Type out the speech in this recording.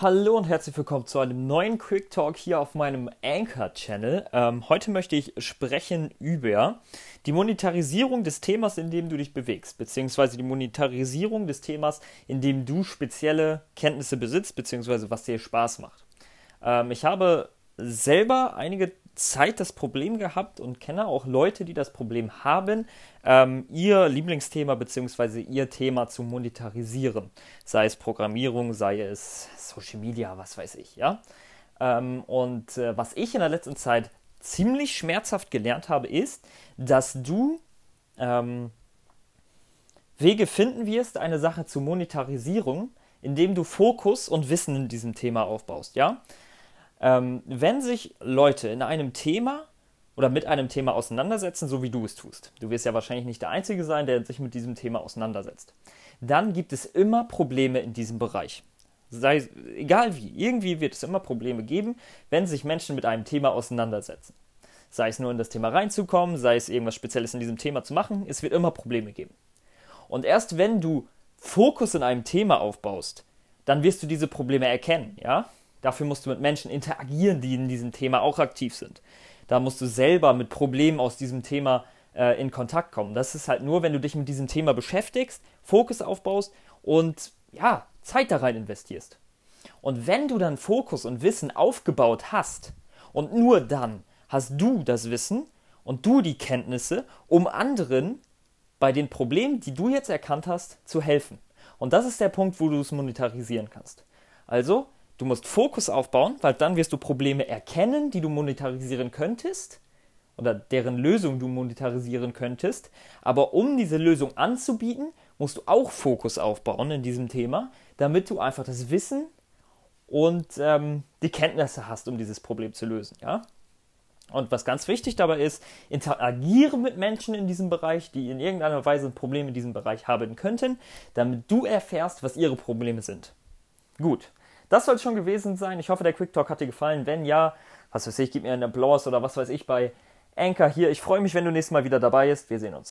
Hallo und herzlich willkommen zu einem neuen Quick Talk hier auf meinem Anchor-Channel. Ähm, heute möchte ich sprechen über die Monetarisierung des Themas, in dem du dich bewegst, beziehungsweise die Monetarisierung des Themas, in dem du spezielle Kenntnisse besitzt, beziehungsweise was dir Spaß macht. Ähm, ich habe selber einige Zeit das Problem gehabt und kenne auch Leute, die das Problem haben, ähm, ihr Lieblingsthema bzw. ihr Thema zu monetarisieren. Sei es Programmierung, sei es Social Media, was weiß ich, ja. Ähm, und äh, was ich in der letzten Zeit ziemlich schmerzhaft gelernt habe, ist, dass du ähm, Wege finden wirst, eine Sache zu monetarisieren, indem du Fokus und Wissen in diesem Thema aufbaust, ja. Ähm, wenn sich Leute in einem Thema oder mit einem Thema auseinandersetzen, so wie du es tust, du wirst ja wahrscheinlich nicht der Einzige sein, der sich mit diesem Thema auseinandersetzt, dann gibt es immer Probleme in diesem Bereich. Sei egal wie, irgendwie wird es immer Probleme geben, wenn sich Menschen mit einem Thema auseinandersetzen. Sei es nur in das Thema reinzukommen, sei es irgendwas Spezielles in diesem Thema zu machen, es wird immer Probleme geben. Und erst wenn du Fokus in einem Thema aufbaust, dann wirst du diese Probleme erkennen, ja? Dafür musst du mit Menschen interagieren, die in diesem Thema auch aktiv sind. Da musst du selber mit Problemen aus diesem Thema äh, in Kontakt kommen. Das ist halt nur, wenn du dich mit diesem Thema beschäftigst, Fokus aufbaust und ja, Zeit da rein investierst. Und wenn du dann Fokus und Wissen aufgebaut hast und nur dann hast du das Wissen und du die Kenntnisse, um anderen bei den Problemen, die du jetzt erkannt hast, zu helfen. Und das ist der Punkt, wo du es monetarisieren kannst. Also, Du musst Fokus aufbauen, weil dann wirst du Probleme erkennen, die du monetarisieren könntest oder deren Lösung du monetarisieren könntest. Aber um diese Lösung anzubieten, musst du auch Fokus aufbauen in diesem Thema, damit du einfach das Wissen und ähm, die Kenntnisse hast, um dieses Problem zu lösen. Ja? Und was ganz wichtig dabei ist, interagiere mit Menschen in diesem Bereich, die in irgendeiner Weise ein Problem in diesem Bereich haben könnten, damit du erfährst, was ihre Probleme sind. Gut, das soll es schon gewesen sein. Ich hoffe, der Quick Talk hat dir gefallen. Wenn ja, was weiß ich, gib mir einen Applaus oder was weiß ich bei Anchor hier. Ich freue mich, wenn du nächstes Mal wieder dabei bist. Wir sehen uns.